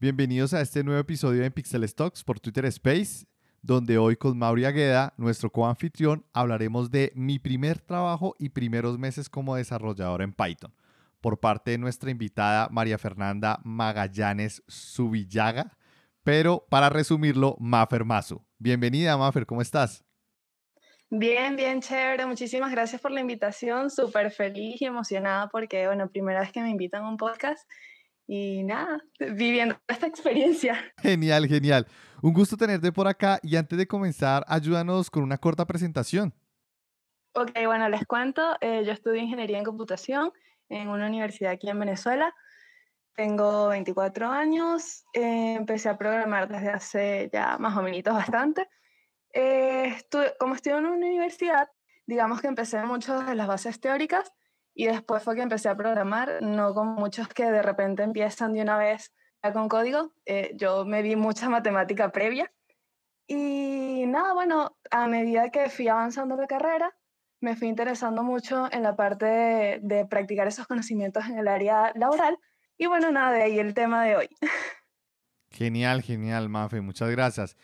Bienvenidos a este nuevo episodio de Pixel Stocks por Twitter Space, donde hoy con Mauri Agueda, nuestro coanfitrión, hablaremos de mi primer trabajo y primeros meses como desarrollador en Python, por parte de nuestra invitada María Fernanda Magallanes Subillaga, pero para resumirlo, Mafer Mazo. Bienvenida, Mafer, ¿cómo estás? Bien, bien, chévere. Muchísimas gracias por la invitación. Súper feliz y emocionada porque, bueno, primera vez que me invitan a un podcast y nada, viviendo esta experiencia. Genial, genial. Un gusto tenerte por acá y antes de comenzar, ayúdanos con una corta presentación. Ok, bueno, les cuento. Eh, yo estudio ingeniería en computación en una universidad aquí en Venezuela. Tengo 24 años. Eh, empecé a programar desde hace ya más o menos bastante. Eh, como estudio en una universidad, digamos que empecé mucho de las bases teóricas y después fue que empecé a programar, no como muchos que de repente empiezan de una vez con código. Eh, yo me vi mucha matemática previa. Y nada, bueno, a medida que fui avanzando la carrera, me fui interesando mucho en la parte de, de practicar esos conocimientos en el área laboral. Y bueno, nada, de ahí el tema de hoy. Genial, genial, Mafe, muchas gracias.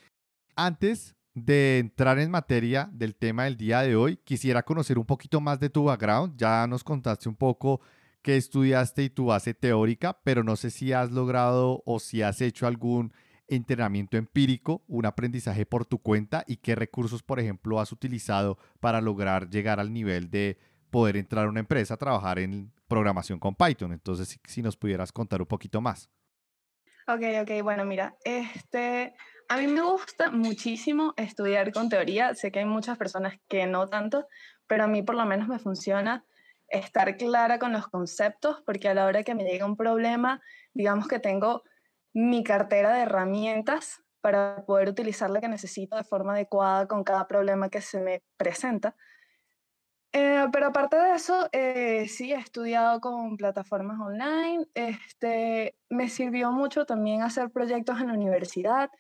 Antes de entrar en materia del tema del día de hoy, quisiera conocer un poquito más de tu background. Ya nos contaste un poco qué estudiaste y tu base teórica, pero no sé si has logrado o si has hecho algún entrenamiento empírico, un aprendizaje por tu cuenta y qué recursos, por ejemplo, has utilizado para lograr llegar al nivel de poder entrar a una empresa a trabajar en programación con Python. Entonces, si, nos pudieras contar un poquito más. Ok, ok, bueno, mira, este, a mí me gusta muchísimo estudiar con teoría. Sé que hay muchas personas que no tanto, pero a mí por lo menos me funciona estar clara con los conceptos, porque a la hora que me llega un problema, digamos que tengo mi cartera de herramientas para poder utilizar la que necesito de forma adecuada con cada problema que se me presenta. Eh, pero aparte de eso, eh, sí, he estudiado con plataformas online. Este, me sirvió mucho también hacer proyectos en la universidad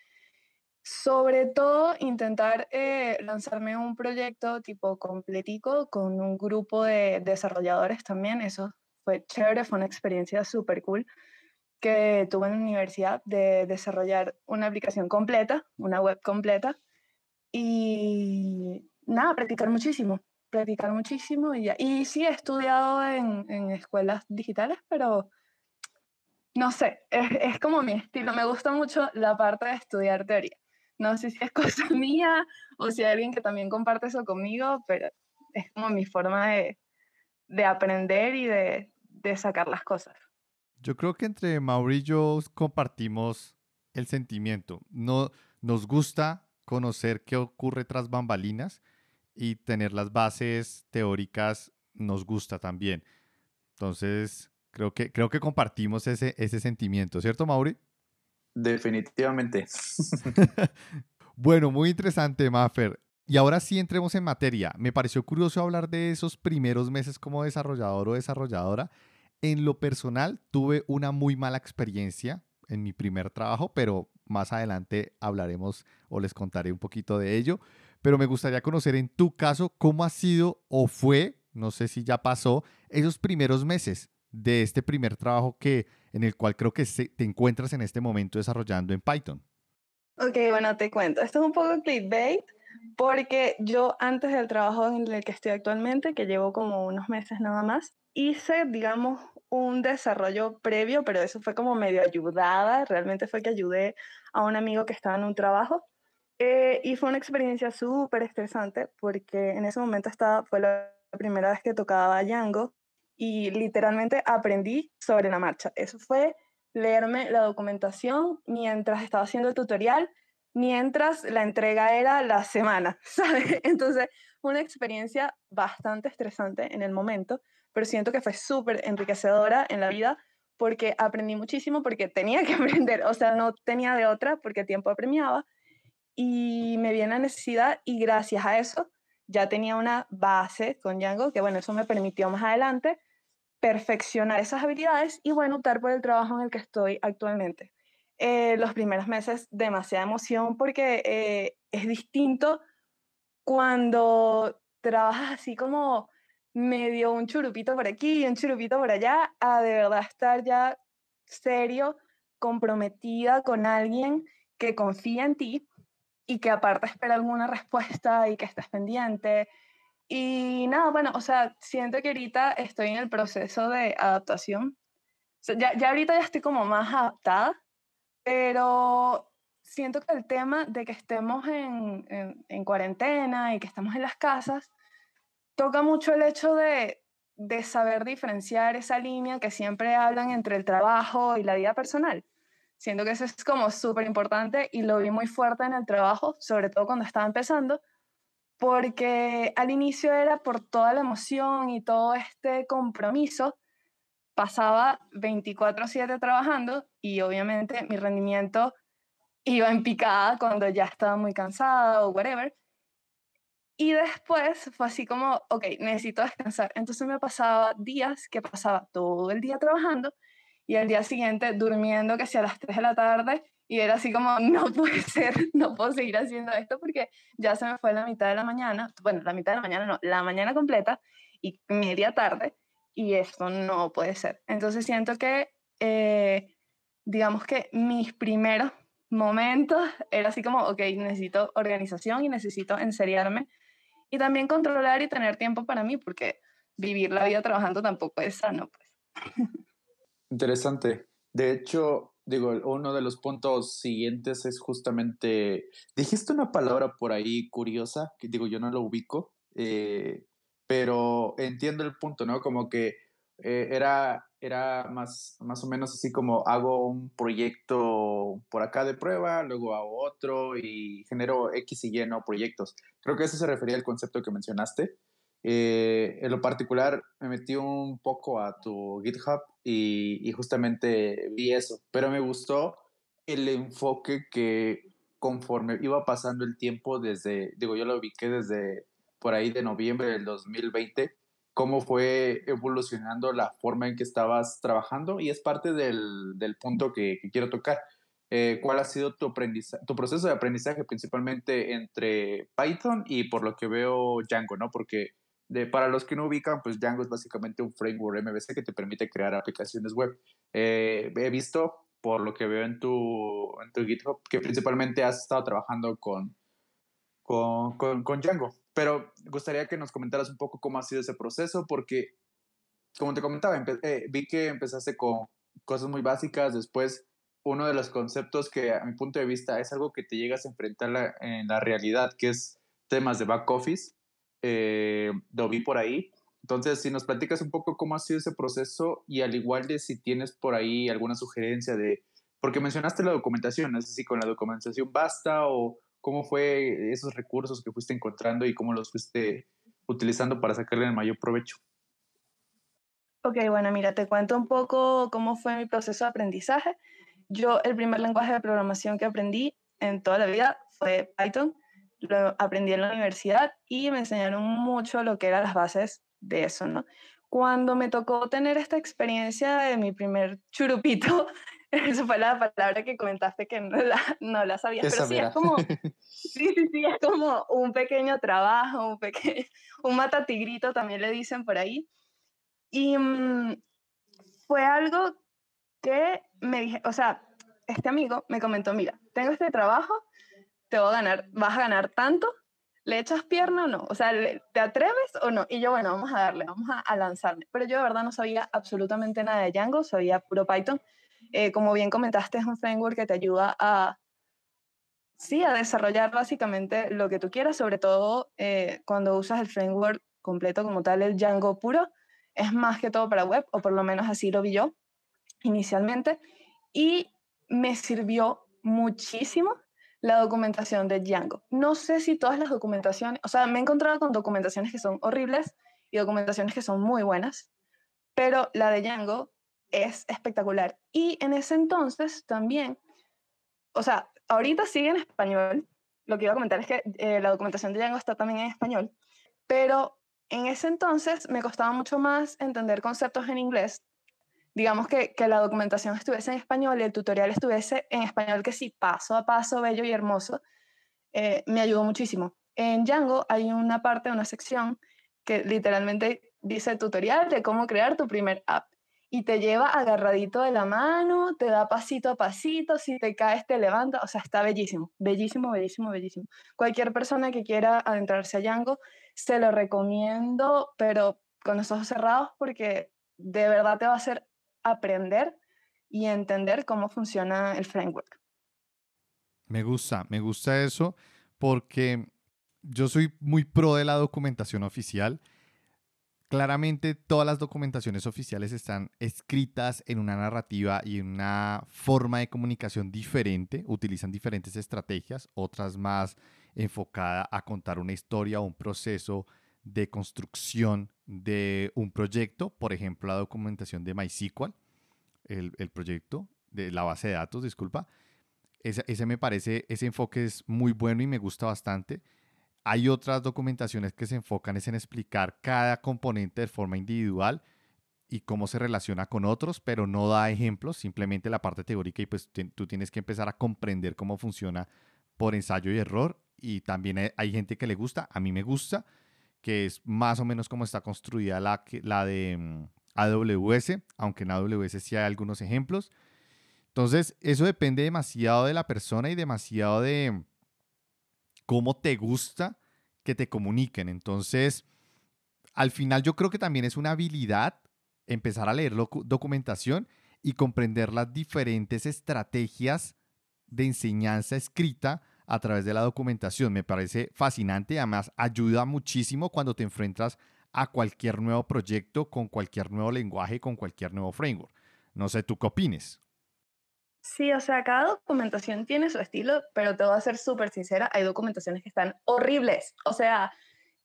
sobre todo, intentar eh, lanzarme un proyecto tipo completico con un grupo de desarrolladores también. Eso fue chévere, fue una experiencia súper cool que tuve en la universidad de desarrollar una aplicación completa, una web completa. Y nada, practicar muchísimo, practicar muchísimo. Y, ya. y sí, he estudiado en, en escuelas digitales, pero no sé, es, es como mi estilo. Me gusta mucho la parte de estudiar teoría. No sé si es cosa mía o si hay alguien que también comparte eso conmigo, pero es como mi forma de, de aprender y de, de, sacar las cosas. Yo creo que entre Mauri y yo compartimos el sentimiento. No, nos gusta conocer qué ocurre tras bambalinas y tener las bases teóricas nos gusta también. Entonces, creo que, creo que compartimos ese, ese sentimiento, ¿cierto, Mauri? Definitivamente. bueno, muy interesante, Maffer. Y ahora sí entremos en materia. Me pareció curioso hablar de esos primeros meses como desarrollador o desarrolladora. En lo personal, tuve una muy mala experiencia en mi primer trabajo, pero más adelante hablaremos o les contaré un poquito de ello. Pero me gustaría conocer en tu caso cómo ha sido o fue, no sé si ya pasó, esos primeros meses de este primer trabajo que, en el cual creo que te encuentras en este momento desarrollando en Python? Ok, bueno, te cuento. Esto es un poco clickbait porque yo antes del trabajo en el que estoy actualmente, que llevo como unos meses nada más, hice, digamos, un desarrollo previo, pero eso fue como medio ayudada. Realmente fue que ayudé a un amigo que estaba en un trabajo. Eh, y fue una experiencia súper estresante porque en ese momento estaba, fue la primera vez que tocaba Django y literalmente aprendí sobre la marcha. Eso fue leerme la documentación mientras estaba haciendo el tutorial, mientras la entrega era la semana, ¿sabes? Entonces, una experiencia bastante estresante en el momento, pero siento que fue súper enriquecedora en la vida porque aprendí muchísimo, porque tenía que aprender, o sea, no tenía de otra porque el tiempo apremiaba y me vi en la necesidad y gracias a eso ya tenía una base con Django, que bueno, eso me permitió más adelante perfeccionar esas habilidades y bueno, optar por el trabajo en el que estoy actualmente. Eh, los primeros meses, demasiada emoción porque eh, es distinto cuando trabajas así como medio un churupito por aquí y un churupito por allá, a de verdad estar ya serio comprometida con alguien que confía en ti y que aparte espera alguna respuesta y que estés pendiente. Y nada, bueno, o sea, siento que ahorita estoy en el proceso de adaptación. ya, ya ahorita ya estoy como más adaptada, pero siento que el tema de que estemos en, en, en cuarentena y que estamos en las casas, toca mucho el hecho de, de saber diferenciar esa línea que siempre hablan entre el trabajo y la vida personal. Siento que eso es como súper importante y lo vi muy fuerte en el trabajo, sobre todo cuando estaba empezando, porque al inicio era por toda la emoción y todo este compromiso, pasaba 24/7 trabajando y obviamente mi rendimiento iba en picada cuando ya estaba muy cansada o whatever. Y después fue así como, ok, necesito descansar. Entonces me pasaba días que pasaba todo el día trabajando y el día siguiente durmiendo sea a las 3 de la tarde y era así como, no puede ser, no puedo seguir haciendo esto porque ya se me fue la mitad de la mañana, bueno, la mitad de la mañana no, la mañana completa y media tarde y esto no puede ser. Entonces siento que, eh, digamos que mis primeros momentos era así como, ok, necesito organización y necesito enseriarme y también controlar y tener tiempo para mí, porque vivir la vida trabajando tampoco es sano. Pues. Interesante. De hecho, digo, uno de los puntos siguientes es justamente, dijiste una palabra por ahí curiosa, que digo, yo no lo ubico, eh, pero entiendo el punto, ¿no? Como que eh, era, era más, más o menos así como hago un proyecto por acá de prueba, luego hago otro y genero X y Y, ¿no? Proyectos. Creo que eso se refería al concepto que mencionaste. Eh, en lo particular, me metí un poco a tu GitHub y, justamente vi eso, pero me gustó el enfoque que conforme iba pasando el tiempo desde, digo, yo lo ubiqué desde por ahí de noviembre del 2020 cómo fue evolucionando la forma en que estabas trabajando y es parte del, del punto que, que, quiero tocar. Eh, ¿Cuál ha sido tu, tu proceso de aprendizaje principalmente entre Python y por lo que veo Django, ¿no? Porque de, para los que no ubican, pues Django es básicamente un framework MVC que te permite crear aplicaciones web. Eh, he visto, por lo que veo en tu, en tu GitHub, que principalmente has estado trabajando con, con, con, con Django. Pero gustaría que nos comentaras un poco cómo ha sido ese proceso, porque, como te comentaba, eh, vi que empezaste con cosas muy básicas, después uno de los conceptos que a mi punto de vista es algo que te llegas a enfrentar en la realidad, que es temas de back office, eh, lo vi por ahí. Entonces, si nos platicas un poco cómo ha sido ese proceso y al igual de si tienes por ahí alguna sugerencia de, porque mencionaste la documentación, no sé si con la documentación basta o ¿Cómo fue esos recursos que fuiste encontrando y cómo los fuiste utilizando para sacarle el mayor provecho? Ok, bueno, mira, te cuento un poco cómo fue mi proceso de aprendizaje. Yo el primer lenguaje de programación que aprendí en toda la vida fue Python. Lo aprendí en la universidad y me enseñaron mucho lo que eran las bases de eso, ¿no? Cuando me tocó tener esta experiencia de mi primer churupito Esa fue la palabra que comentaste que no la, no la sabías. Pero sí, es como, sí, sí, sí, es como un pequeño trabajo, un, pequeño, un matatigrito también le dicen por ahí. Y mm, fue algo que me dije, o sea, este amigo me comentó, mira, tengo este trabajo, te voy a ganar, vas a ganar tanto, ¿le echas pierna o no? O sea, ¿te atreves o no? Y yo, bueno, vamos a darle, vamos a, a. Pero yo de verdad no sabía absolutamente nada de Django, sabía puro Python. Eh, como bien comentaste, es un framework que te ayuda a, sí, a desarrollar básicamente lo que tú quieras, sobre todo eh, cuando usas el framework completo como tal, el Django puro, es más que todo para web, o por lo menos así lo vi yo inicialmente, y me sirvió muchísimo la documentación de Django. No sé si todas las documentaciones, o sea, me he encontrado con documentaciones que son horribles y documentaciones que son muy buenas, pero la de Django es espectacular. Y en ese entonces también, o sea, ahorita sigue en español. Lo que iba a comentar es que eh, la documentación de Django está también en español, pero en ese entonces me costaba mucho más entender conceptos en inglés. Digamos que, que la documentación estuviese en español y el tutorial estuviese en español, que sí, paso a paso, bello y hermoso, eh, me ayudó muchísimo. En Django hay una parte, una sección que literalmente dice tutorial de cómo crear tu primer app. y te lleva agarradito de la mano, te da pasito a pasito, si te caes te levanta, o sea, está bellísimo, bellísimo, bellísimo, bellísimo. Cualquier persona que quiera adentrarse a Django, se lo recomiendo, pero con los ojos cerrados porque de verdad te va a hacer aprender y entender cómo funciona el framework. Me gusta, me gusta eso porque yo soy muy pro de la documentación oficial Claramente todas las documentaciones oficiales están escritas en una narrativa y una forma de comunicación diferente, utilizan diferentes estrategias, otras más enfocadas a contar una historia o un proceso de construcción de un proyecto, por ejemplo la documentación de MySQL, el, proyecto de la base de datos, disculpa. ese me parece, ese enfoque es muy bueno y me gusta bastante. Hay otras documentaciones que se enfocan en explicar cada componente de forma individual y cómo se relaciona con otros, pero no da ejemplos, simplemente la parte teórica y pues tú tienes que empezar a comprender cómo funciona por ensayo y error. Y también hay, gente que le gusta, a mí me gusta, que es más o menos como está construida la, la de mm, AWS, aunque en AWS sí hay algunos ejemplos. Entonces, eso depende demasiado de la persona y demasiado de, cómo te gusta que te comuniquen. Entonces, al final yo creo que también es una habilidad empezar a leer documentación y comprender las diferentes estrategias de enseñanza escrita a través de la documentación. Me parece fascinante además ayuda muchísimo cuando te enfrentas a cualquier nuevo proyecto, con cualquier nuevo lenguaje, con cualquier nuevo framework. No sé, ¿tú qué opines? Sí, o sea, cada documentación tiene su estilo, pero te voy a ser súper sincera, hay documentaciones que están horribles. O sea,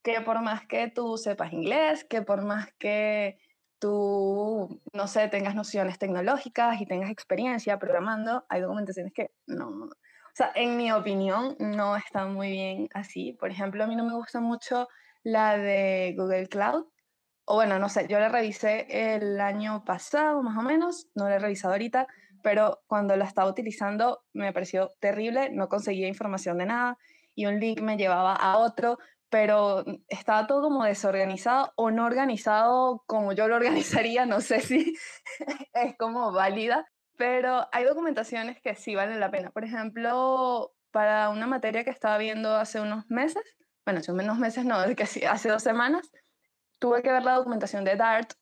que por más que tú sepas inglés, que por más que tú, no sé, tengas nociones tecnológicas y tengas experiencia programando, hay documentaciones que no, o sea, en mi opinión, no están muy bien así. Por ejemplo, a mí no me gusta mucho la de Google Cloud. O bueno, no sé, yo la revisé el año pasado, más o menos, no la he revisado ahorita, pero cuando la estaba utilizando me pareció terrible, no conseguía información de nada y un link me llevaba a otro, pero estaba todo como desorganizado o no organizado como yo lo organizaría, no sé si es como válida, pero hay documentaciones que sí valen la pena. Por ejemplo, para una materia que estaba viendo hace unos meses, bueno, hace unos meses no, hace dos semanas, tuve que ver la documentación de Dart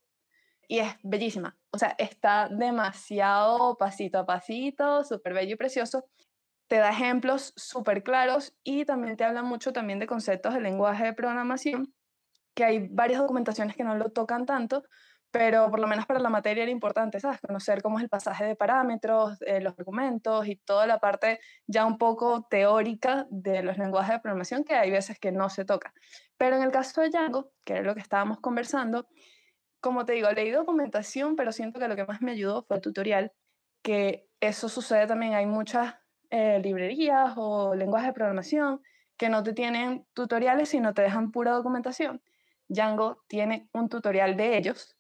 y es bellísima. O sea, está demasiado pasito a pasito, súper bello y precioso. Te da ejemplos súper claros y también te habla mucho también de conceptos de lenguaje de programación, que hay varias documentaciones que no lo tocan tanto, pero por lo menos para la materia era importante, ¿sabes? Conocer cómo es el pasaje de parámetros, eh, los argumentos y toda la parte ya un poco teórica de los lenguajes de programación que hay veces que no se toca. Pero en el caso de Django, que era lo que estábamos conversando, como te digo, leí documentación, pero siento que lo que más me ayudó fue el tutorial, que eso sucede también, hay muchas eh, librerías o lenguajes de programación que no te tienen tutoriales, sino te dejan pura documentación. Django tiene un tutorial de ellos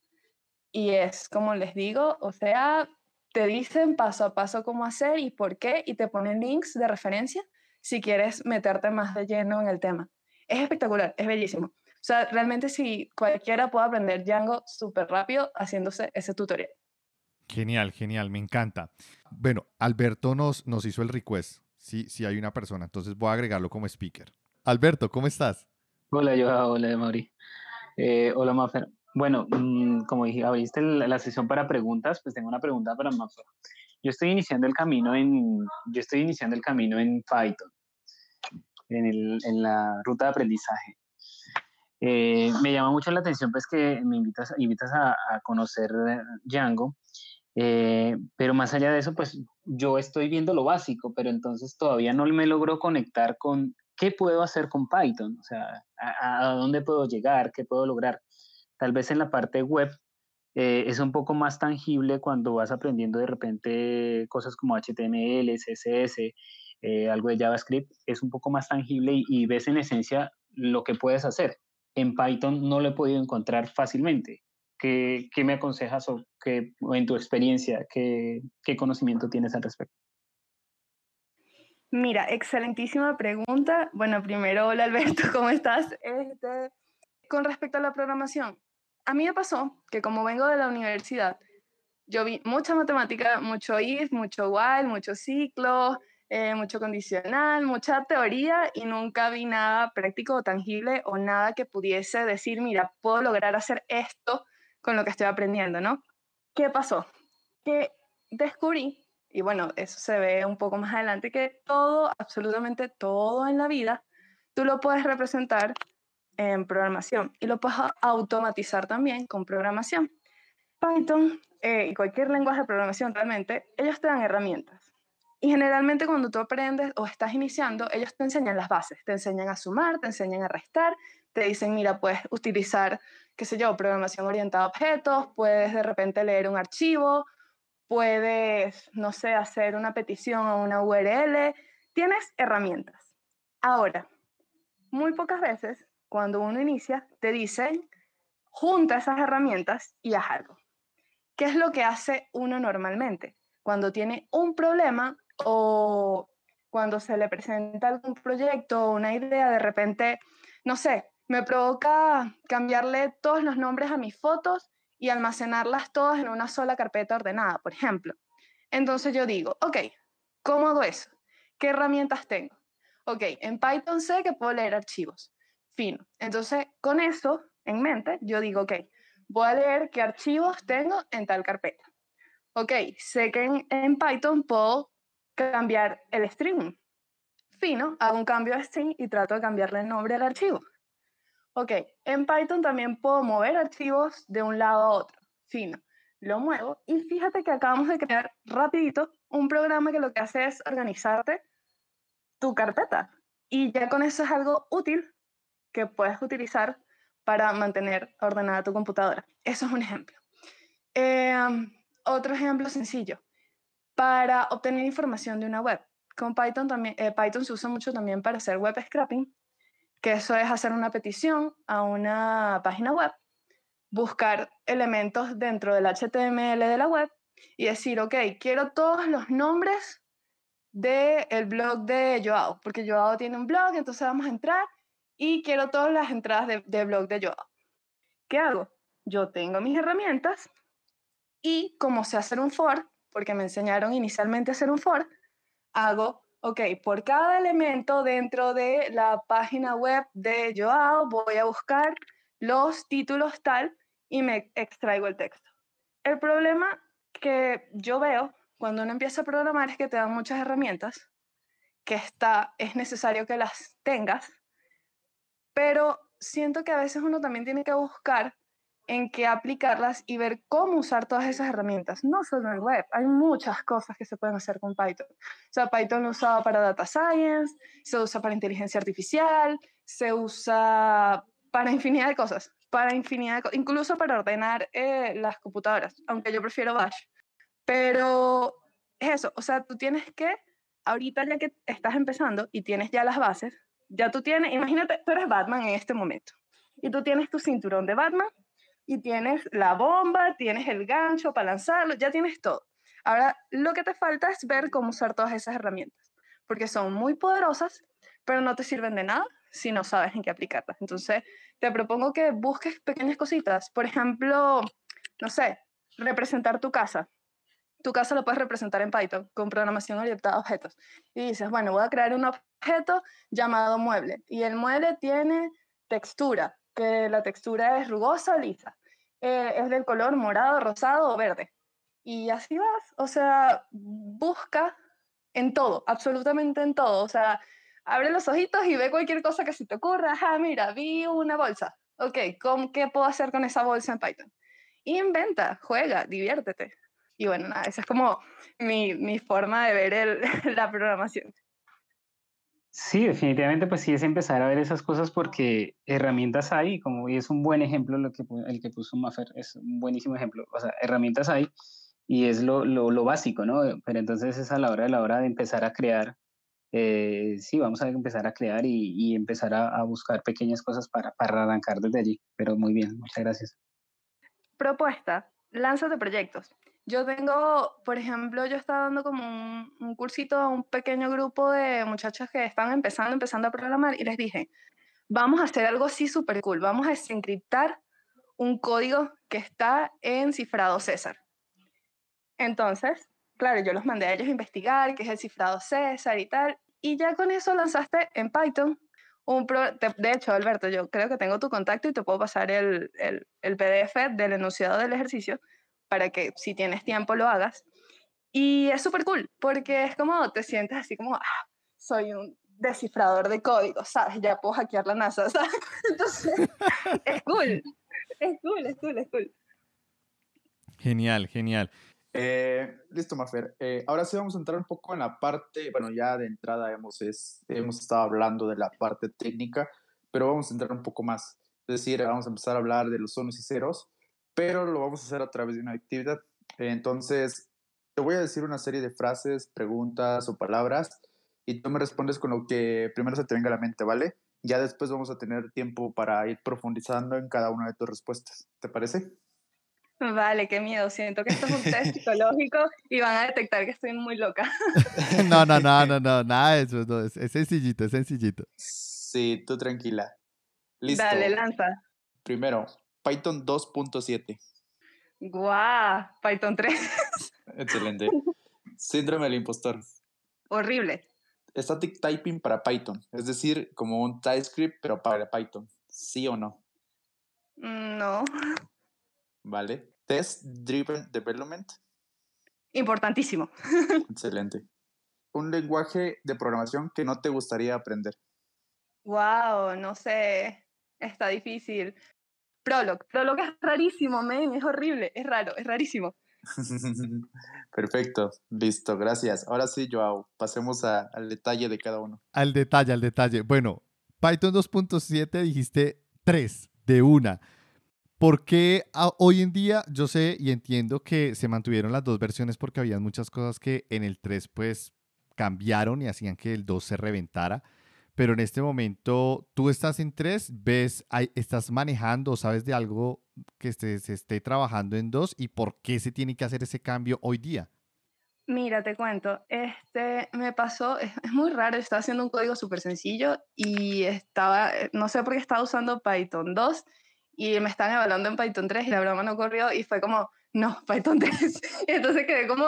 y es como les digo, o sea, te dicen paso a paso cómo hacer y por qué y te ponen links de referencia si quieres meterte más de lleno en el tema. Es espectacular, es bellísimo. O sea, realmente si cualquiera puede aprender Django súper rápido haciéndose ese tutorial. Genial, genial, me encanta. Bueno, Alberto nos, nos hizo el request. Sí, sí hay una persona, entonces voy a agregarlo como speaker. Alberto, ¿cómo estás? Hola, yo, hola, Mauri. Eh, hola, Mafer. Bueno, mm, como dije, abriste la, sesión para preguntas, pues tengo una pregunta para Mafer. Yo estoy iniciando el camino en, yo estoy iniciando el camino en Python, en, el, en la ruta de aprendizaje. Eh, me llama mucho la atención pues que me invitas, invitas a, conocer eh, Django, eh, pero más allá de eso, pues yo estoy viendo lo básico, pero entonces todavía no me logro conectar con qué puedo hacer con Python, o sea, a, dónde puedo llegar, qué puedo lograr. Tal vez en la parte web es un poco más tangible cuando vas aprendiendo de repente cosas como HTML, CSS, algo de JavaScript, es un poco más tangible y, y ves en esencia lo que puedes hacer en Python no lo he podido encontrar fácilmente. ¿Qué, qué me aconsejas o, qué, en tu experiencia, qué, qué conocimiento tienes al respecto? Mira, excelentísima pregunta. Bueno, primero, hola Alberto, ¿cómo estás? Este, con respecto a la programación, a mí me pasó que como vengo de la universidad, yo vi mucha matemática, mucho if, mucho while, mucho ciclo, eh, mucho condicional, mucha teoría y nunca vi nada práctico o tangible o nada que pudiese decir, mira, puedo lograr hacer esto con lo que estoy aprendiendo, ¿no? ¿Qué pasó? Que descubrí, y bueno, eso se ve un poco más adelante, que todo, absolutamente todo en la vida, tú lo puedes representar en programación y lo puedes automatizar también con programación. Python eh, y cualquier lenguaje de programación realmente, ellos te dan herramientas. Y generalmente cuando tú aprendes o estás iniciando, ellos te enseñan las bases, te enseñan a sumar, te enseñan a restar, te dicen, mira, puedes utilizar, qué sé yo, programación orientada a objetos, puedes de repente leer un archivo, puedes, no sé, hacer una petición a una URL, tienes herramientas. Ahora, muy pocas veces, cuando uno inicia, te dicen, junta esas herramientas y haz algo. ¿Qué es lo que hace uno normalmente? Cuando tiene un problema o cuando se le presenta algún proyecto o una idea, de repente, no sé, me provoca cambiarle todos los nombres a mis fotos y almacenarlas todas en una sola carpeta ordenada, por ejemplo. Entonces yo digo, ok, ¿cómo hago eso? ¿Qué herramientas tengo? Ok, en Python sé que puedo leer archivos. Fino. Entonces, con eso en mente, yo digo, ok, voy a leer qué archivos tengo en tal carpeta. Ok, sé que en, Python puedo cambiar el string. Fino, hago un cambio de string y trato de cambiarle el nombre al archivo. Ok, en Python también puedo mover archivos de un lado a otro. Fino, lo muevo y fíjate que acabamos de crear rapidito un programa que lo que hace es organizarte tu carpeta. Y ya con eso es algo útil que puedes utilizar para mantener ordenada tu computadora. Eso es un ejemplo. Em, otro ejemplo sencillo, para obtener información de una web. Con Python también, eh, Python se usa mucho también para hacer web scrapping, que eso es hacer una petición a una página web, buscar elementos dentro del HTML de la web y decir, ok, quiero todos los nombres del blog de Joao, porque Joao tiene un blog, entonces vamos a entrar y quiero todas las entradas de, blog de Joao. ¿Qué hago? Yo tengo mis herramientas y como sé hacer un for, porque me enseñaron inicialmente a hacer un for, hago, ok, por cada elemento dentro de la página web de Joao voy a buscar los títulos tal y me extraigo el texto. El problema que yo veo cuando uno empieza a programar es que te dan muchas herramientas, que está, es necesario que las tengas, pero siento que a veces uno también tiene que buscar en qué aplicarlas y ver cómo usar todas esas herramientas, no solo en web, hay muchas cosas que se pueden hacer con Python. O sea, Python lo usado para data science, se usa para inteligencia artificial, se usa para infinidad de cosas, para infinidad incluso para ordenar eh, las computadoras, aunque yo prefiero Bash. Pero es eso, o sea, tú tienes que, ahorita ya que estás empezando y tienes ya las bases, ya tú tienes, imagínate, tú eres Batman en este momento y tú tienes tu cinturón de Batman y tienes la bomba, tienes el gancho para lanzarlo, ya tienes todo. Ahora, lo que te falta es ver cómo usar todas esas herramientas, porque son muy poderosas, pero no te sirven de nada si no sabes en qué aplicarlas. Entonces, te propongo que busques pequeñas cositas. Por ejemplo, no sé, representar tu casa tu casa lo puedes representar en Python con programación orientada a objetos. Y dices, bueno, voy a crear un objeto llamado mueble. Y el mueble tiene textura, que la textura es rugosa lisa. Eh, es del color morado, rosado o verde. Y así vas. O sea, busca en todo, absolutamente en todo. O sea, abre los ojitos y ve cualquier cosa que se te ocurra. Ah, mira, vi una bolsa. Ok, ¿qué puedo hacer con esa bolsa en Python? Inventa, juega, diviértete. Y bueno, nada, esa es como mi, mi forma de ver el, la programación. Sí, definitivamente, pues sí es empezar a ver esas cosas porque herramientas hay, como y es un buen ejemplo lo que, el que puso Maffer, es un buenísimo ejemplo, o sea, herramientas hay y es lo, lo, lo básico, ¿no? Pero entonces es a la hora de la hora de empezar a crear, eh, sí, vamos a empezar a crear y, y empezar a, a, buscar pequeñas cosas para, para arrancar desde allí, pero muy bien, muchas gracias. Propuesta, lánzate proyectos. Yo tengo, por ejemplo, yo estaba dando como un, cursito a un pequeño grupo de muchachos que están empezando, empezando a programar y les dije, vamos a hacer algo así súper cool, vamos a desencriptar un código que está en cifrado César. Entonces, claro, yo los mandé a ellos a investigar qué es el cifrado César y tal, y ya con eso lanzaste en Python un pro de hecho, Alberto, yo creo que tengo tu contacto y te puedo pasar el, el, PDF del enunciado del ejercicio para que si tienes tiempo lo hagas. Y es súper cool, porque es como te sientes así como, ah, soy un descifrador de código, ¿sabes? Ya puedo hackear la NASA, ¿sabes? Entonces, es cool, es cool, es cool, es cool. Genial, genial. Eh, listo, Mafer. Eh, ahora sí vamos a entrar un poco en la parte, bueno, ya de entrada hemos, es, hemos estado hablando de la parte técnica, pero vamos a entrar un poco más. Es decir, vamos a empezar a hablar de los unos y ceros, pero lo vamos a hacer a través de una actividad. entonces, te voy a decir una serie de frases, preguntas o palabras y tú me respondes con lo que primero se te venga a la mente, ¿vale? Ya después vamos a tener tiempo para ir profundizando en cada una de tus respuestas. ¿Te parece? Vale, qué miedo. Siento que esto es un test psicológico y van a detectar que estoy muy loca. no, no, no, no, no, nada de eso. es, sencillito, es sencillito. Sí, tú tranquila. Listo. Dale, lanza. Primero, Python 2.7. Guau, Python 3. Excelente. Síndrome del impostor. Horrible. Static typing para Python, es decir, como un TypeScript, pero para Python. ¿Sí o no? Mm, no. Vale. Test Driven Development. Importantísimo. Excelente. Un lenguaje de programación que no te gustaría aprender. Wow, no sé. Está difícil. Prolog. Prolog es rarísimo, men. Es horrible. Es raro. Es rarísimo. Perfecto, listo, gracias. Ahora sí, Joao, pasemos al detalle de cada uno. Al detalle, al detalle. Bueno, Python 2.7 dijiste 3 de una. Porque hoy en día yo sé y entiendo que se mantuvieron las dos versiones porque había muchas cosas que en el 3 pues cambiaron y hacían que el 2 se reventara. Pero en este momento tú estás en 3, ves, estás manejando, sabes de algo que se, se esté trabajando en 2 y por qué se tiene que hacer ese cambio hoy día. Mira, te cuento, este me pasó, es, muy raro, estaba haciendo un código súper sencillo y estaba, no sé por qué estaba usando Python 2 y me están evaluando en Python 3 y la broma no corrió y fue como, no, Python 3. y entonces quedé como,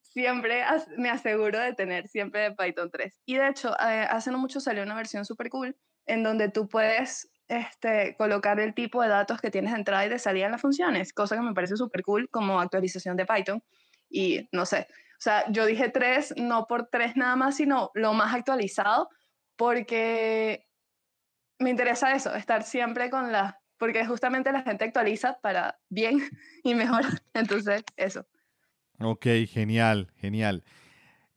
siempre me aseguro de tener siempre Python 3. Y de hecho, eh, hace no mucho salió una versión súper cool en donde tú puedes este, colocar el tipo de datos que tienes de entrada y de salida en las funciones, cosa que me parece súper cool como actualización de Python. Y no sé, o sea, yo dije 3 no por 3 nada más, sino lo más actualizado, porque me interesa eso, estar siempre con las porque justamente la gente actualiza para bien y mejor. Entonces, eso. Ok, genial, genial.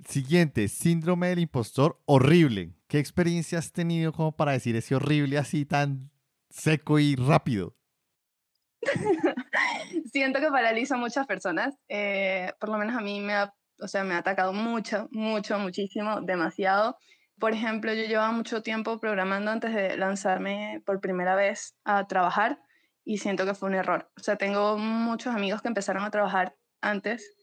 Siguiente, síndrome del impostor horrible. ¿Qué experiencia has tenido como para decir ese horrible así tan seco y rápido? Siento que paraliza a muchas personas. Eh, por lo menos a mí me ha, o sea, me ha atacado mucho, mucho, muchísimo, demasiado. Por ejemplo, yo llevaba mucho tiempo programando antes de lanzarme por primera vez a trabajar y siento que fue un error. O sea, tengo muchos amigos que empezaron a trabajar antes.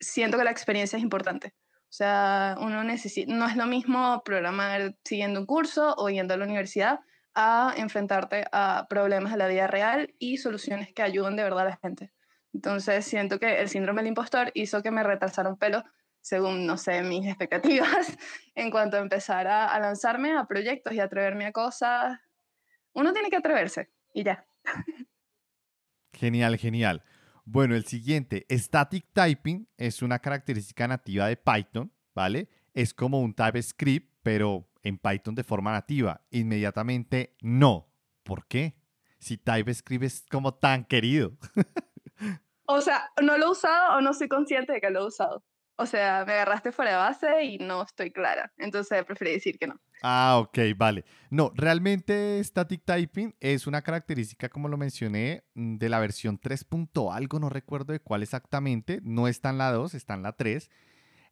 Siento que la experiencia es importante. O sea, uno necesita, no es lo mismo programar siguiendo un curso o yendo a la universidad a enfrentarte a problemas de la vida real y soluciones que ayuden de verdad a la gente. Entonces, siento que el síndrome del impostor hizo que me retrasara un pelo según, no sé, mis expectativas en cuanto a empezar a, lanzarme a proyectos y atreverme a cosas. Uno tiene que atreverse y ya. Genial, genial. Bueno, el siguiente, static typing, es una característica nativa de Python, ¿vale? Es como un TypeScript, pero en Python de forma nativa. Inmediatamente no. ¿Por qué? Si TypeScript es como tan querido. o sea, no lo he usado o no soy consciente de que lo he usado. O sea, me agarraste fuera de base y no estoy clara. Entonces preferí decir que no. Ah, ok, vale. No, realmente static typing es una característica, como lo mencioné, mm, de la versión 3. algo, no recuerdo de cuál exactamente. No está en la 2, está en la 3.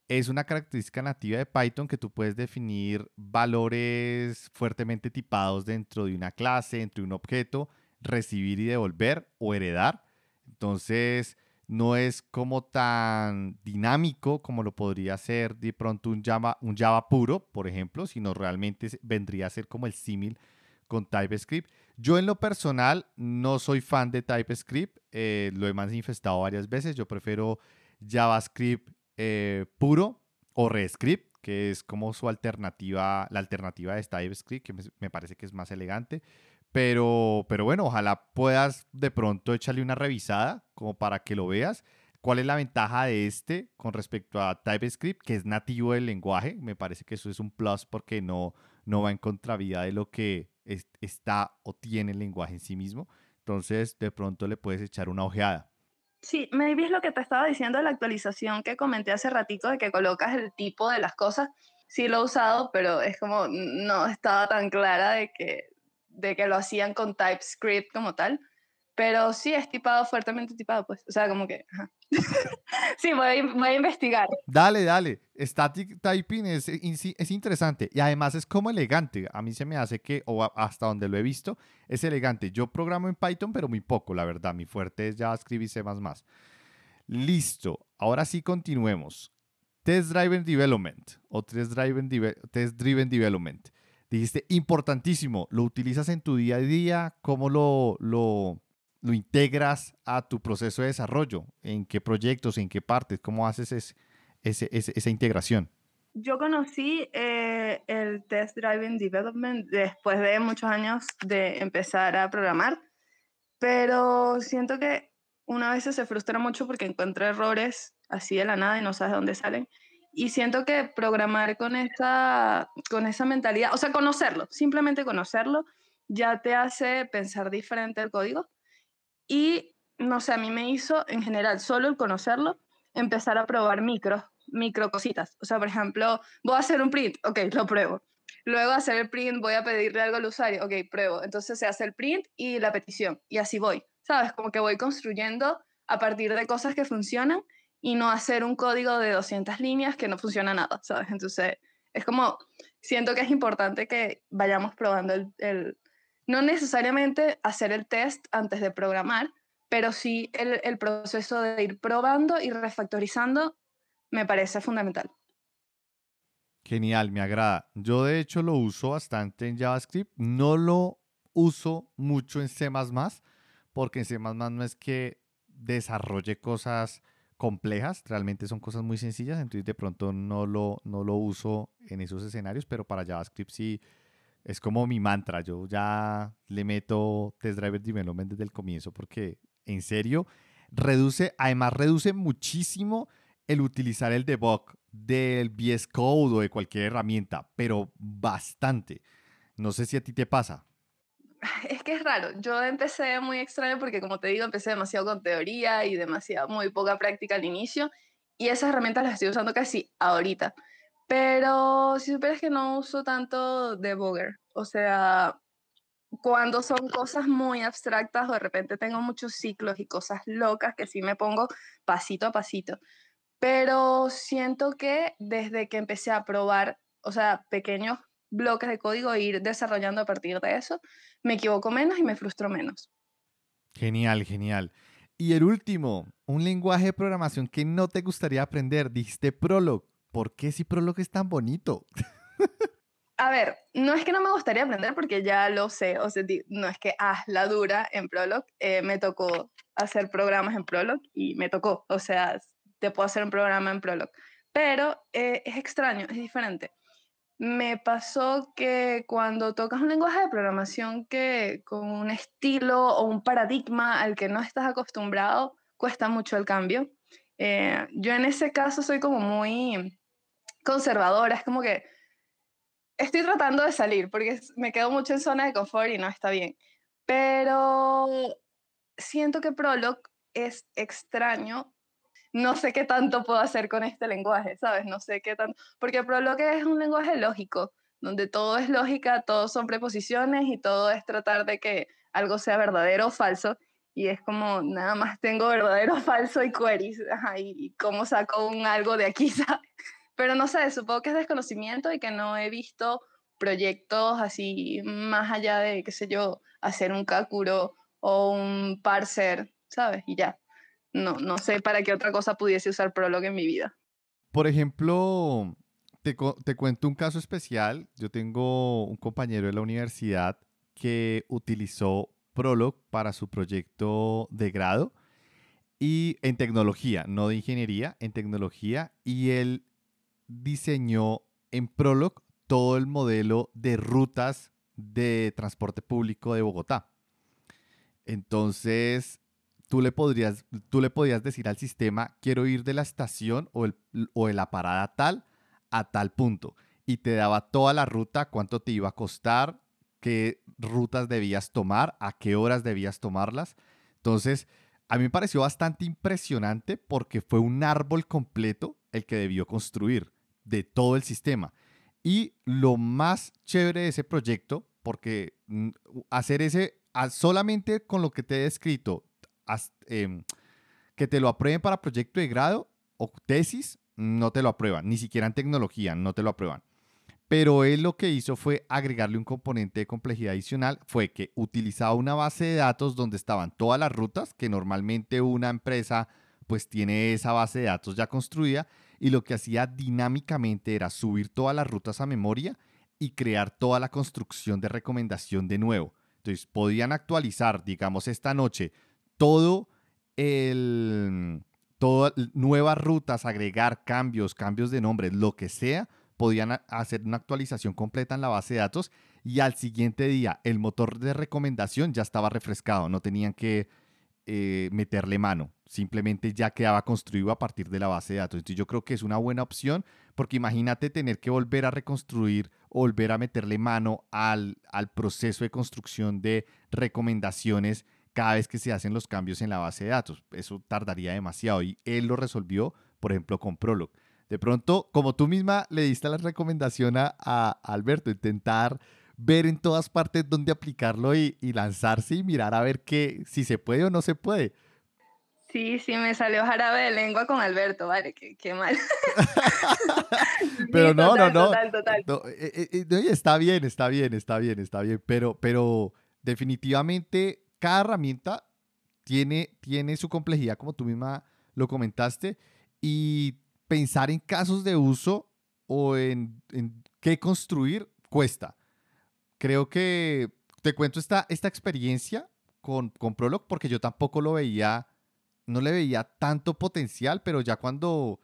Es una característica nativa de Python que tú puedes definir valores fuertemente tipados dentro de una clase, dentro de un objeto, recibir y devolver o heredar. Entonces, no es como tan dinámico como lo podría ser de pronto un Java, un Java puro, por ejemplo, sino realmente vendría a ser como el símil con TypeScript. Yo en lo personal no soy fan de TypeScript, eh, lo he manifestado varias veces, yo prefiero JavaScript eh, puro o ReScript, que es como su alternativa, la alternativa de TypeScript, que me, parece que es más elegante. Pero, pero bueno, ojalá puedas de pronto echarle una revisada como para que lo veas. ¿Cuál es la ventaja de este con respecto a TypeScript, que es nativo del lenguaje? Me parece que eso es un plus porque no, no va en contravía de lo que está o tiene el lenguaje en sí mismo. Entonces, de pronto le puedes echar una ojeada. Sí, maybe es lo que te estaba diciendo de la actualización que comenté hace ratito, de que colocas el tipo de las cosas. Sí lo he usado, pero es como no estaba tan clara de que, de que lo hacían con TypeScript como tal. Pero sí es tipado, fuertemente tipado, pues. O sea, como que... sí, voy voy a, investigar. Dale, dale. Static typing es, es interesante y además es como elegante. A mí se me hace que, o hasta donde lo he visto, es elegante. Yo programo en Python, pero muy poco, la verdad. Mi fuerte es JavaScript y C++. Listo. Ahora sí continuemos. Test Driven Development o Test Driven, Test Driven Development. Dijiste, importantísimo, ¿lo utilizas en tu día a día? ¿Cómo lo, lo, lo integras a tu proceso de desarrollo? ¿En qué proyectos, en qué partes? ¿Cómo haces esa integración? Yo conocí eh, el Test Driving Development después de muchos años de empezar a programar, pero siento que una vez se frustra mucho porque encuentra errores así de la nada y no sabes dónde salen. Y siento que programar con esa, con esa mentalidad, o sea, conocerlo, simplemente conocerlo, ya te hace pensar diferente el código y, no sé, a mí me hizo, en general, solo el conocerlo, empezar a probar micro, micro cositas. O sea, por ejemplo, voy a hacer un print, ok, lo pruebo. Luego hacer el print, voy a pedirle algo al usuario, ok, pruebo. Entonces se hace el print y la petición, y así voy. ¿Sabes? Como que voy construyendo a partir de cosas que funcionan y no hacer un código de 200 líneas que no funciona nada, ¿sabes? Entonces, es como, siento que es importante que vayamos probando el, el no necesariamente hacer el test antes de programar, pero sí el, el proceso de ir probando y refactorizando me parece fundamental. Genial, me agrada. Yo de hecho lo uso bastante en JavaScript. No lo uso mucho en C ⁇ porque en C ⁇ no es que desarrolle cosas complejas, realmente son cosas muy sencillas, entonces de pronto no lo, no lo uso en esos escenarios, pero para JavaScript sí es como mi mantra. Yo ya le meto Test Driver Development desde el comienzo porque en serio reduce, además reduce muchísimo el utilizar el debug del VS Code o de cualquier herramienta, pero bastante. No sé si a ti te pasa. Es que es raro. Yo empecé muy extraño porque, como te digo, empecé demasiado con teoría y demasiado, muy poca práctica al inicio. Y esas herramientas las estoy usando casi ahorita. Pero si supieras que no uso tanto debugger, o sea, cuando son cosas muy abstractas o de repente tengo muchos ciclos y cosas locas que sí me pongo pasito a pasito. Pero siento que desde que empecé a probar, o sea, pequeños bloques de código e ir desarrollando a partir de eso, me equivoco menos y me frustro menos. Genial, genial. Y el último, un lenguaje de programación que no te gustaría aprender, dijiste Prolog. ¿por qué si Prolog es tan bonito? A ver, no es que no me gustaría aprender porque ya lo sé, o sea, no es que, ah, la dura en Prolog, eh, me tocó hacer programas en Prolog y me tocó, o sea, te puedo hacer un programa en Prolog, pero eh, es extraño, es diferente. Me pasó que cuando tocas un lenguaje de programación que con un estilo o un paradigma al que no estás acostumbrado, cuesta mucho el cambio. Eh, yo en ese caso soy como muy conservadora, es como que estoy tratando de salir porque me quedo mucho en zona de confort y no está bien. Pero siento que Prolog es extraño. No sé qué tanto puedo hacer con este lenguaje, ¿sabes? No sé qué tanto. Porque Prolog es un lenguaje lógico, donde todo es lógica, todos son preposiciones y todo es tratar de que algo sea verdadero o falso. Y es como, nada más tengo verdadero, falso y queries. y, cómo saco un algo de aquí, ¿sabes? Pero no sé, supongo que es desconocimiento y que no he visto proyectos así más allá de, qué sé yo, hacer un Kakuro o un parser, ¿sabes? Y ya. No, no sé para qué otra cosa pudiese usar Prolog en mi vida. Por ejemplo, te, te cuento un caso especial. Yo tengo un compañero de la universidad que utilizó Prolog para su proyecto de grado y en tecnología, no de ingeniería, en tecnología, y él diseñó en Prolog todo el modelo de rutas de transporte público de Bogotá. Entonces, tú le, podrías, tú le podías decir al sistema, quiero ir de la estación o, el, o de la parada tal a tal punto. Y te daba toda la ruta, cuánto te iba a costar, qué rutas debías tomar, a qué horas debías tomarlas. Entonces, a mí me pareció bastante impresionante porque fue un árbol completo el que debió construir de todo el sistema. Y lo más chévere de ese proyecto, porque mm, hacer ese solamente con lo que te he descrito, em, que te lo aprueben para proyecto de grado o tesis, no te lo aprueban, ni siquiera en tecnología, no te lo aprueban. Pero él lo que hizo fue agregarle un componente de complejidad adicional, fue que utilizaba una base de datos donde estaban todas las rutas, que normalmente una empresa pues tiene esa base de datos ya construida, y lo que hacía dinámicamente era subir todas las rutas a memoria y crear toda la construcción de recomendación de nuevo. Entonces podían actualizar, digamos, esta noche todo el, todas nuevas rutas, agregar cambios, cambios de nombres, lo que sea, podían hacer una actualización completa en la base de datos y al siguiente día el motor de recomendación ya estaba refrescado, no tenían que eh, meterle mano, simplemente ya quedaba construido a partir de la base de datos. Entonces yo creo que es una buena opción porque imagínate tener que volver a reconstruir volver a meterle mano al, al proceso de construcción de recomendaciones cada vez que se hacen los cambios en la base de datos. Eso tardaría demasiado y él lo resolvió, por ejemplo, con Prolog. De pronto, como tú misma le diste la recomendación a, Alberto, intentar ver en todas partes dónde aplicarlo y, lanzarse y mirar a ver qué, si se puede o no se puede. Sí, sí, me salió jarabe de lengua con Alberto, vale, qué, mal. pero no, no, no, total, total. Eh, eh, eh, está bien, está bien, está bien, está bien, pero, pero definitivamente cada herramienta tiene, tiene su complejidad, como tú misma lo comentaste, y pensar en casos de uso o en, qué construir cuesta. Creo que te cuento esta, esta experiencia con, con Prolog porque yo tampoco lo veía, no le veía tanto potencial, pero ya cuando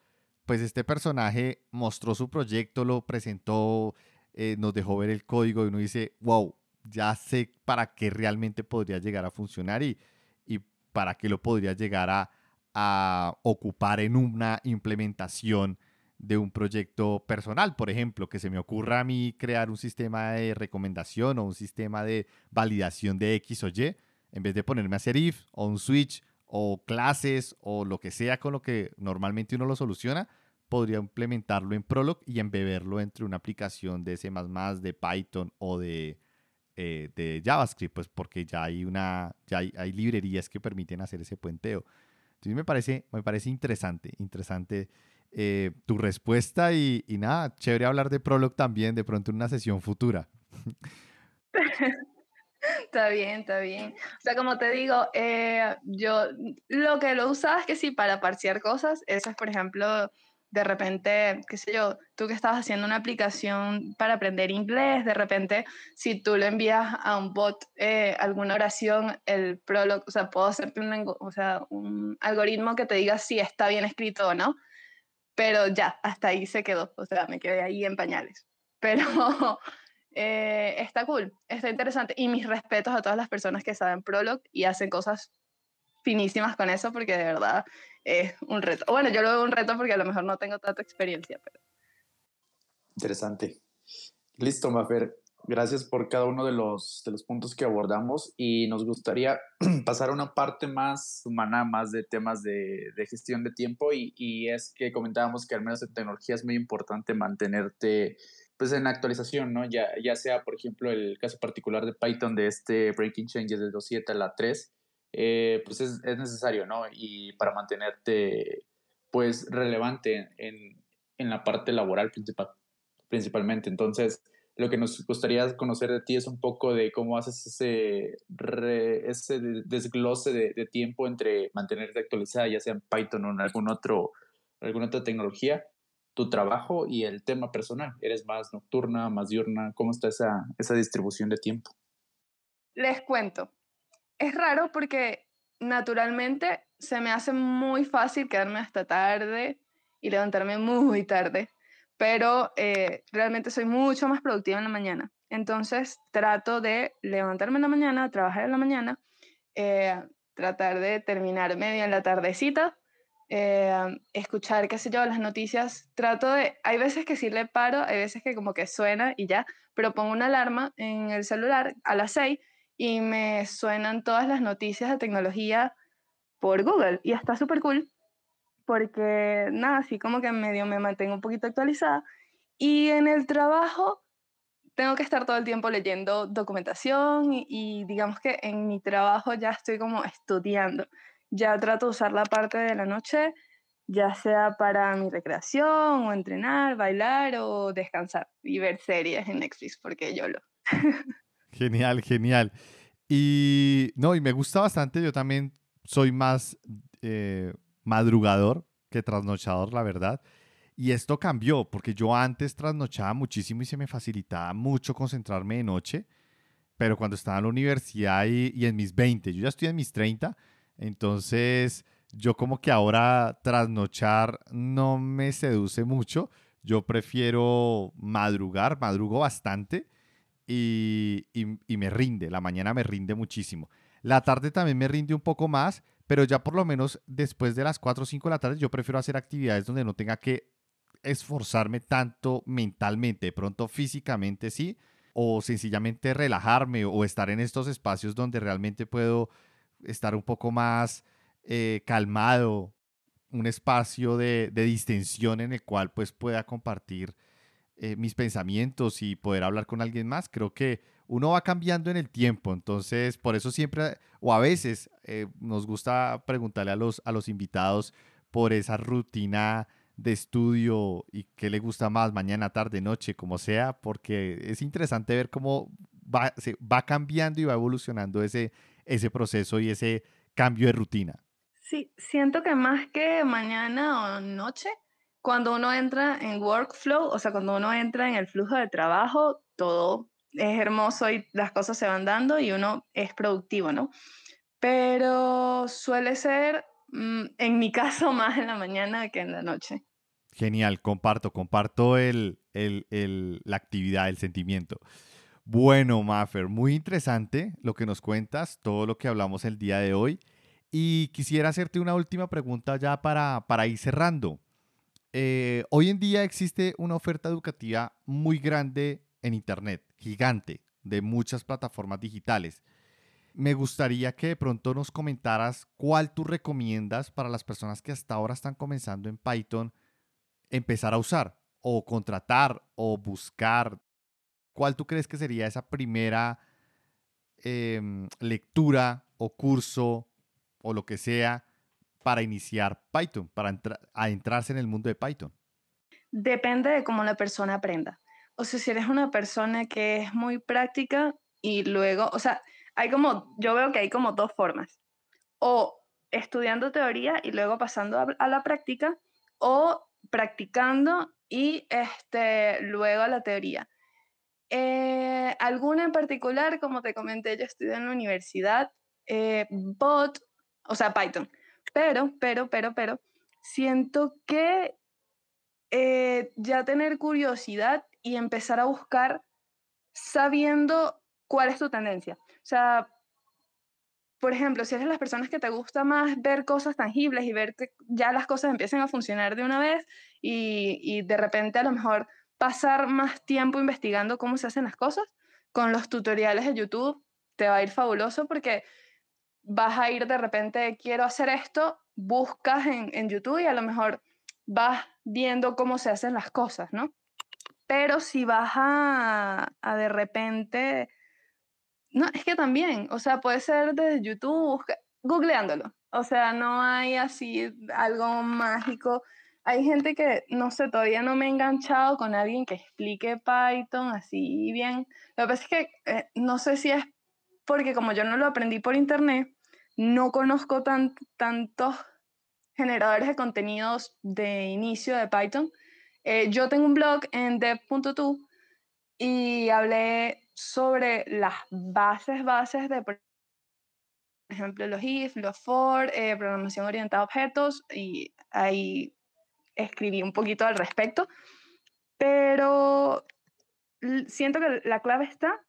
pues este personaje mostró su proyecto, lo presentó, eh, nos dejó ver el código y uno dice, wow, ya sé para qué realmente podría llegar a funcionar y, y para qué lo podría llegar a, a ocupar en una implementación de un proyecto personal, por ejemplo, que se me ocurra a mí crear un sistema de recomendación o un sistema de validación de X o Y, en vez de ponerme a hacer if o un switch o clases o lo que sea con lo que normalmente uno lo soluciona, podría implementarlo en Prolog y embeberlo entre una aplicación de C++, de Python o de, eh, de JavaScript, pues porque ya hay una, ya hay librerías que permiten hacer ese puenteo. Sí, me parece, me parece interesante, interesante eh, tu respuesta y, nada, chévere hablar de Prolog también, de pronto en una sesión futura. Está bien, está bien. O sea, como te digo, eh, yo lo que lo usaba es que sí, para parciar cosas, eso es, por ejemplo, de repente, qué sé yo, tú que estabas haciendo una aplicación para aprender inglés, de repente, si tú le envías a un bot eh, alguna oración, el Prolog, o sea, puedo hacerte un, o sea, un algoritmo que te diga si está bien escrito o no, pero ya, hasta ahí se quedó, o sea, me quedé ahí en pañales. Pero eh, está cool, está interesante. Y mis respetos a todas las personas que saben Prolog y hacen cosas finísimas con eso, porque de verdad es un reto. Bueno, yo lo veo un reto porque a lo mejor no tengo tanta experiencia, pero... Interesante. Listo, Mafer. Gracias por cada uno de los, de los puntos que abordamos y nos gustaría pasar a una parte más humana, más de temas de, de gestión de tiempo y, y, es que comentábamos que al menos en tecnología es muy importante mantenerte pues en actualización, ¿no? Ya, ya sea, por ejemplo, el caso particular de Python de este Breaking Changes del 2.7 a la 3, eh, pues es, es, necesario, ¿no? Y para mantenerte, pues, relevante en, en la parte laboral principal, principalmente. Entonces, lo que nos gustaría conocer de ti es un poco de cómo haces ese, ese desglose de, de, tiempo entre mantenerte actualizada, ya sea en Python o en algún otro, alguna otra tecnología, tu trabajo y el tema personal. ¿Eres más nocturna, más diurna? ¿Cómo está esa, esa distribución de tiempo? Les cuento es raro porque naturalmente se me hace muy fácil quedarme hasta tarde y levantarme muy tarde, pero eh, realmente soy mucho más productiva en la mañana. Entonces trato de levantarme en la mañana, trabajar en la mañana, eh, tratar de terminar media en la tardecita, eh, escuchar, qué sé yo, las noticias. Trato de, hay veces que sí le paro, hay veces que como que suena y ya, pero pongo una alarma en el celular a las 6 y me suenan todas las noticias de tecnología por Google y está súper cool porque nada, así como que medio me mantengo un poquito actualizada y en el trabajo tengo que estar todo el tiempo leyendo documentación y, digamos que en mi trabajo ya estoy como estudiando, ya trato de usar la parte de la noche ya sea para mi recreación o entrenar, bailar o descansar y ver series en Netflix porque yo lo. Genial, genial. Y no, y me gusta bastante, yo también soy más eh, madrugador que trasnochador, la verdad. Y esto cambió, porque yo antes trasnochaba muchísimo y se me facilitaba mucho concentrarme de noche, pero cuando estaba en la universidad y, y en mis 20, yo ya estoy en mis 30, entonces yo como que ahora trasnochar no me seduce mucho, yo prefiero madrugar, madrugo bastante y, me rinde, la mañana me rinde muchísimo. La tarde también me rinde un poco más, pero ya por lo menos después de las 4 o 5 de la tarde yo prefiero hacer actividades donde no tenga que esforzarme tanto mentalmente, de pronto físicamente sí, o sencillamente relajarme o estar en estos espacios donde realmente puedo estar un poco más eh, calmado, un espacio de, de, distensión en el cual pues pueda compartir eh, mis pensamientos y poder hablar con alguien más. Creo que uno va cambiando en el tiempo, entonces por eso siempre, o a veces eh, nos gusta preguntarle a los, a los invitados por esa rutina de estudio y qué le gusta más, mañana, tarde, noche, como sea, porque es interesante ver cómo va, se, va cambiando y va evolucionando ese, ese proceso y ese cambio de rutina. Sí, siento que más que mañana o noche, cuando uno entra en workflow, o sea, cuando uno entra en el flujo de trabajo, todo es hermoso y las cosas se van dando y uno es productivo, ¿no? Pero suele ser, mm, en mi caso, más en la mañana que en la noche. Genial, comparto, comparto el, la actividad, el sentimiento. Bueno, Maffer, muy interesante lo que nos cuentas, todo lo que hablamos el día de hoy. Y quisiera hacerte una última pregunta ya para, para ir cerrando. Eh, hoy en día existe una oferta educativa muy grande en Internet, gigante, de muchas plataformas digitales. Me gustaría que de pronto nos comentaras cuál tú recomiendas para las personas que hasta ahora están comenzando en Python empezar a usar o contratar o buscar. ¿Cuál tú crees que sería esa primera em, lectura o curso o lo que sea para iniciar Python, para adentrarse en el mundo de Python? Depende de cómo la persona aprenda. O sea, si eres una persona que es muy práctica y luego, o sea, hay como, yo veo que hay como dos formas. O estudiando teoría y luego pasando a, la práctica, o practicando y este, luego la teoría. Eh, alguna en particular, como te comenté, yo estudié en la universidad, eh, bot, o sea, Python. Pero, pero, pero, pero, siento que eh, ya tener curiosidad y empezar a buscar sabiendo cuál es tu tendencia. O sea, por ejemplo, si eres de las personas que te gusta más ver cosas tangibles y ver que ya las cosas empiecen a funcionar de una vez y, y de repente a lo mejor pasar más tiempo investigando cómo se hacen las cosas, con los tutoriales de YouTube te va a ir fabuloso porque vas a ir de repente, quiero hacer esto, buscas en, YouTube y a lo mejor vas viendo cómo se hacen las cosas, ¿no? Pero si vas a, de repente, no, es que también, o sea, puede ser desde YouTube, googleándolo, o sea, no hay así algo mágico. Hay gente que, no sé, todavía no me he enganchado con alguien que explique Python así bien. Lo que pasa es que eh, no sé si es porque como yo no lo aprendí por internet, no conozco tantos generadores de contenidos de inicio de Python. Eh, yo tengo un blog en dev.to y hablé sobre las bases, bases de, por ejemplo, los if, los for, eh, programación orientada a objetos, y ahí escribí un poquito al respecto. Pero siento que la clave está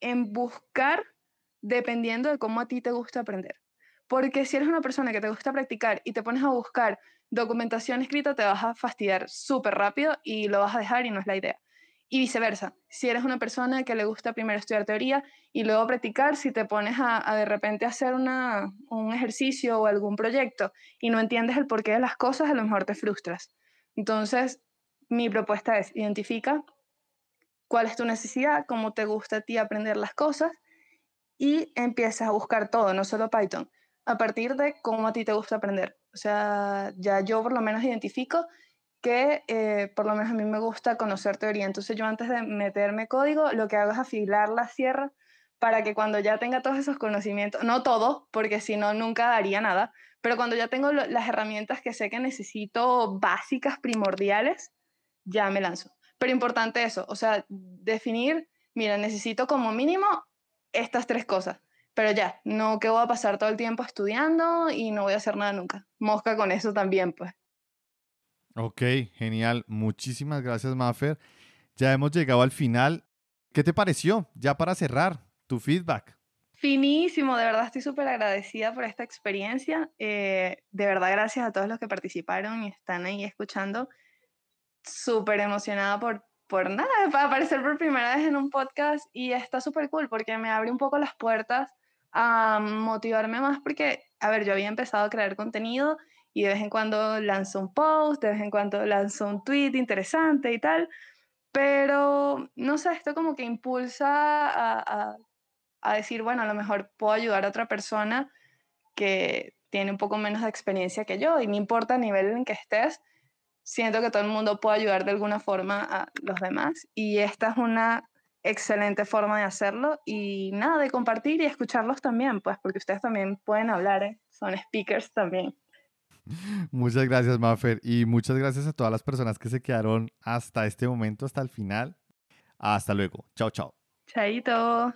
en buscar dependiendo de cómo a ti te gusta aprender. Porque si eres una persona que te gusta practicar y te pones a buscar documentación escrita, te vas a fastidiar súper rápido y lo vas a dejar y no es la idea. Y viceversa, si eres una persona que le gusta primero estudiar teoría y luego practicar, si te pones a, de repente hacer una, un ejercicio o algún proyecto y no entiendes el porqué de las cosas, a lo mejor te frustras. Entonces, mi propuesta es, identifica cuál es tu necesidad, cómo te gusta a ti aprender las cosas y empiezas a buscar todo, no solo Python, a partir de cómo a ti te gusta aprender. O sea, ya yo por lo menos identifico que eh, por lo menos a mí me gusta conocer teoría. Entonces yo antes de meterme código, lo que hago es afilar la sierra para que cuando ya tenga todos esos conocimientos, no todo, porque si no, nunca daría nada, pero cuando ya tengo las herramientas que sé que necesito básicas, primordiales, ya me lanzo. Pero importante eso, o sea, definir, mira, necesito como mínimo estas tres cosas, pero ya, no que voy a pasar todo el tiempo estudiando y no voy a hacer nada nunca. Mosca con eso también, pues. Ok, genial. Muchísimas gracias, Maffer. Ya hemos llegado al final. ¿Qué te pareció? Ya para cerrar, tu feedback. Finísimo, de verdad estoy súper agradecida por esta experiencia. Eh, de verdad, gracias a todos los que participaron y están ahí escuchando. Súper emocionada por, por nada, para aparecer por primera vez en un podcast y está súper cool porque me abre un poco las puertas a motivarme más porque, a ver, yo había empezado a crear contenido y de vez en cuando lanzo un post, de vez en cuando lanzo un tweet interesante y tal, pero no sé, esto como que impulsa a, a, decir, bueno, a lo mejor puedo ayudar a otra persona que tiene un poco menos de experiencia que yo y no importa el nivel en que estés, siento que todo el mundo puede ayudar de alguna forma a los demás y esta es una excelente forma de hacerlo y nada, de compartir y escucharlos también, pues porque ustedes también pueden hablar, ¿eh? son speakers también. Muchas gracias, Maffer. Y muchas gracias a todas las personas que se quedaron hasta este momento, hasta el final. Hasta luego. Chao, chao. Chaito.